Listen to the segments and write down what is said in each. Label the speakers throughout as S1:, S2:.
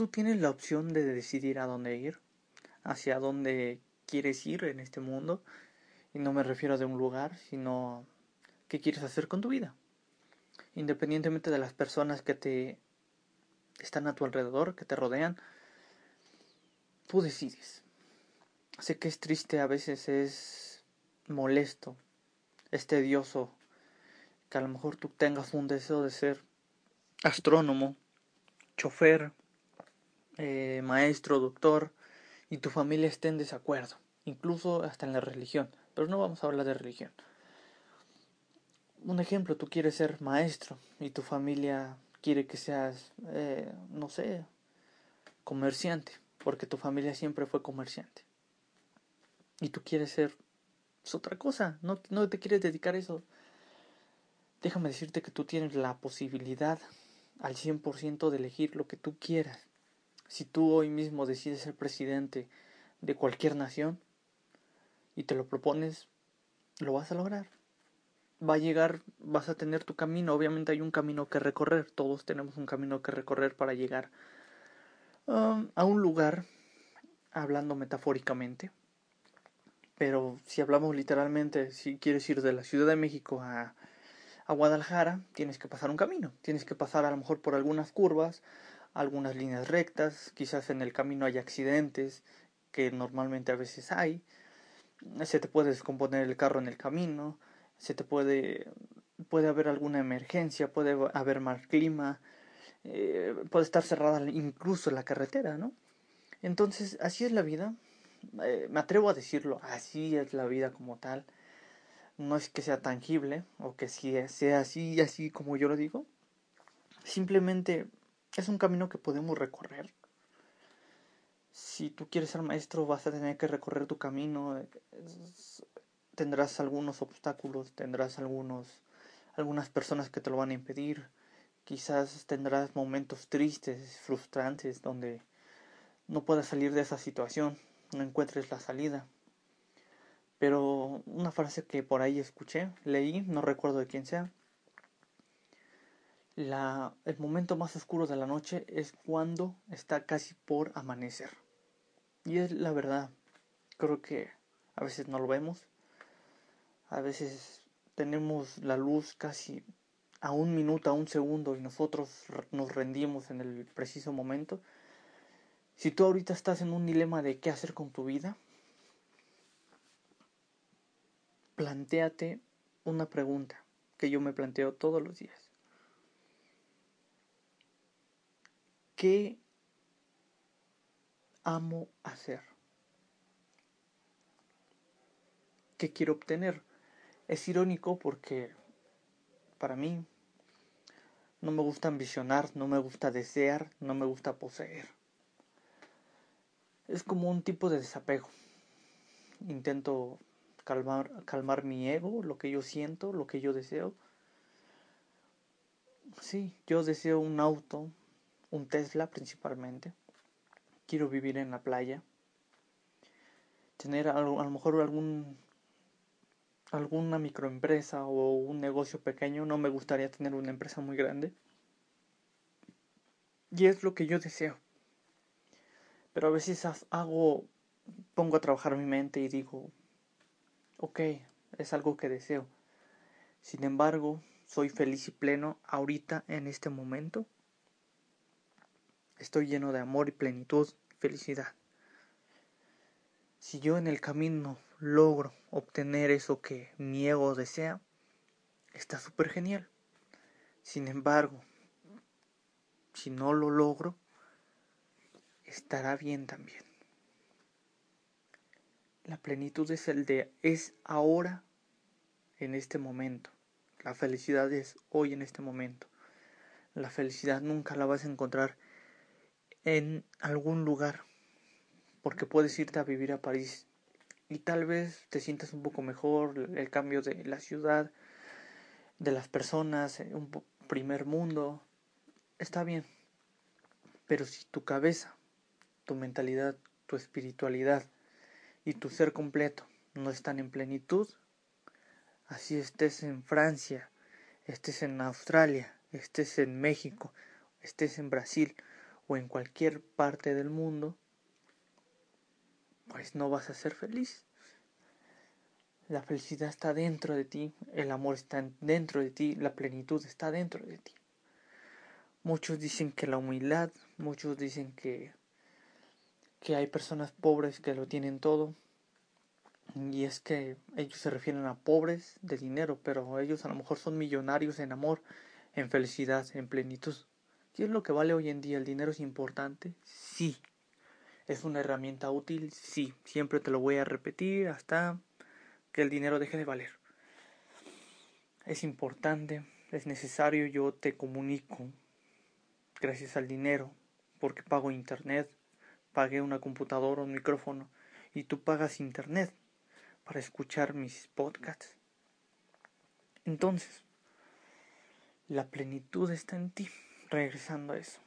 S1: tú tienes la opción de decidir a dónde ir, hacia dónde quieres ir en este mundo. Y no me refiero de un lugar, sino qué quieres hacer con tu vida. Independientemente de las personas que te están a tu alrededor, que te rodean, tú decides. Sé que es triste, a veces es molesto, es tedioso, que a lo mejor tú tengas un deseo de ser astrónomo, chofer, eh, maestro, doctor, y tu familia esté en desacuerdo, incluso hasta en la religión. Pero no vamos a hablar de religión. Un ejemplo, tú quieres ser maestro y tu familia quiere que seas, eh, no sé, comerciante, porque tu familia siempre fue comerciante. Y tú quieres ser otra cosa, no, no te quieres dedicar a eso. Déjame decirte que tú tienes la posibilidad al 100% de elegir lo que tú quieras. Si tú hoy mismo decides ser presidente de cualquier nación y te lo propones, lo vas a lograr. Va a llegar, vas a tener tu camino. Obviamente hay un camino que recorrer. Todos tenemos un camino que recorrer para llegar um, a un lugar, hablando metafóricamente. Pero si hablamos literalmente, si quieres ir de la Ciudad de México a a Guadalajara tienes que pasar un camino, tienes que pasar a lo mejor por algunas curvas, algunas líneas rectas, quizás en el camino hay accidentes que normalmente a veces hay, se te puede descomponer el carro en el camino, se te puede puede haber alguna emergencia, puede haber mal clima, eh, puede estar cerrada incluso la carretera, ¿no? Entonces, así es la vida, eh, me atrevo a decirlo, así es la vida como tal no es que sea tangible o que sea así así como yo lo digo. Simplemente es un camino que podemos recorrer. Si tú quieres ser maestro vas a tener que recorrer tu camino. tendrás algunos obstáculos, tendrás algunos algunas personas que te lo van a impedir. Quizás tendrás momentos tristes, frustrantes donde no puedas salir de esa situación, no encuentres la salida. Pero una frase que por ahí escuché, leí, no recuerdo de quién sea. El momento más oscuro de la noche es cuando está casi por amanecer. Y es la verdad. Creo que a veces no lo vemos. A veces tenemos la luz casi a un minuto, a un segundo y nosotros nos rendimos en el preciso momento. Si tú ahorita estás en un dilema de qué hacer con tu vida, plantéate una pregunta que yo me planteo todos los días. ¿Qué amo hacer? ¿Qué quiero obtener? Es irónico porque para mí no me gusta ambicionar, no me gusta desear, no me gusta poseer. Es como un tipo de desapego. Intento calmar, calmar mi ego, lo que yo siento, lo que yo deseo. Sí, yo deseo un auto, un Tesla principalmente. Quiero vivir en la playa. Tener a, lo mejor algún alguna microempresa o un negocio pequeño. No me gustaría tener una empresa muy grande. Y es lo que yo deseo. Pero a veces hago, pongo a trabajar mi mente y digo, ok, es algo que deseo. Sin embargo, soy feliz y pleno ahorita en este momento. Estoy lleno de amor y plenitud, felicidad. Si yo en el camino logro obtener eso que mi ego desea, está súper genial. Sin embargo, si no lo logro, estará bien también. La plenitud es el de es ahora, en este momento. La felicidad es hoy en este momento. La felicidad nunca la vas a encontrar en algún lugar, porque puedes irte a vivir a París y tal vez te sientas un poco mejor, el cambio de la ciudad, de las personas, eh, un primer mundo, está bien. Pero si tu cabeza, tu mentalidad, tu espiritualidad y tu ser completo no están en plenitud, así estés en Francia, estés en Australia, estés en México, estés en Brasil o en cualquier parte del mundo, pues no vas a ser feliz. La felicidad está dentro de ti, el amor está dentro de ti, la plenitud está dentro de ti. Muchos dicen que la humildad, muchos dicen que, que hay personas pobres que lo tienen todo. Y es que ellos se refieren a pobres de dinero, pero ellos a lo mejor son millonarios en amor, en felicidad, en plenitud. ¿Qué es lo que vale hoy en día? ¿El dinero es importante? Sí. ¿Es una herramienta útil? Sí. Siempre te lo voy a repetir hasta que el dinero deje de valer. Es importante, es necesario, yo te comunico gracias al dinero, porque pago internet, pagué una computadora, un micrófono, y tú pagas internet para escuchar mis podcasts. Entonces, la plenitud está en ti, regresando a eso.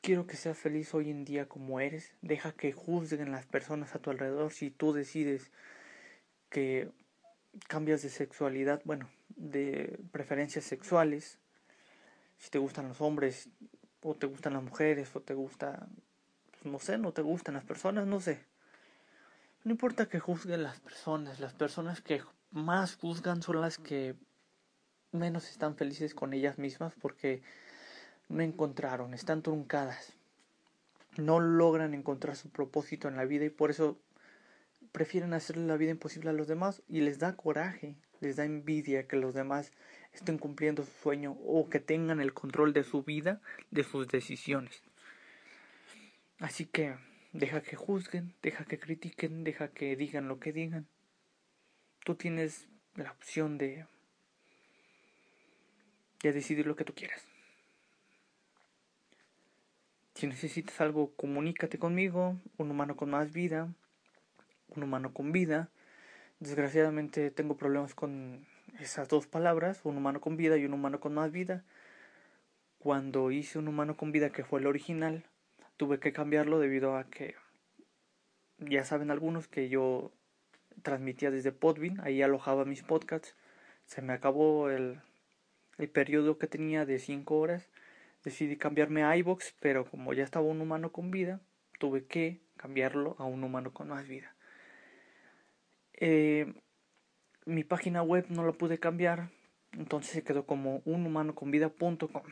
S1: Quiero que seas feliz hoy en día como eres. Deja que juzguen las personas a tu alrededor si tú decides que cambias de sexualidad, bueno, de preferencias sexuales. Si te gustan los hombres, o te gustan las mujeres, o te gusta, pues, no sé, no te gustan las personas, no sé. No importa que juzguen las personas, las personas que más juzgan son las que menos están felices con ellas mismas porque no encontraron, están truncadas, no logran encontrar su propósito en la vida y por eso prefieren hacerle la vida imposible a los demás y les da coraje, les da envidia que los demás estén cumpliendo su sueño o que tengan el control de su vida, de sus decisiones. Así que deja que juzguen, deja que critiquen, deja que digan lo que digan. Tú tienes la opción de, de decidir lo que tú quieras. Si necesitas algo, comunícate conmigo, un humano con más vida, un humano con vida. Desgraciadamente tengo problemas con esas dos palabras, un humano con vida y un humano con más vida. Cuando hice un humano con vida, que fue el original, tuve que cambiarlo debido a que ya saben algunos que yo transmitía desde Podbean, ahí alojaba mis podcasts. Se me acabó el, el periodo que tenía de 5 horas decidí cambiarme a iBox, pero como ya estaba un humano con vida, tuve que cambiarlo a un humano con más vida. Eh, mi página web no la pude cambiar, entonces se quedó como unhumanoconvida.com.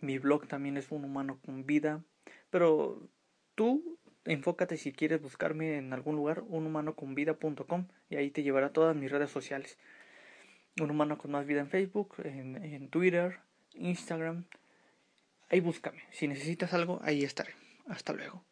S1: Mi blog también es un humano con vida, pero tú enfócate si quieres buscarme en algún lugar, unhumanoconvida.com y ahí te llevará todas mis redes sociales. Un humano con más vida en Facebook, en, Twitter, Instagram, Ahí búscame. Si necesitas algo, ahí estaré. Hasta luego.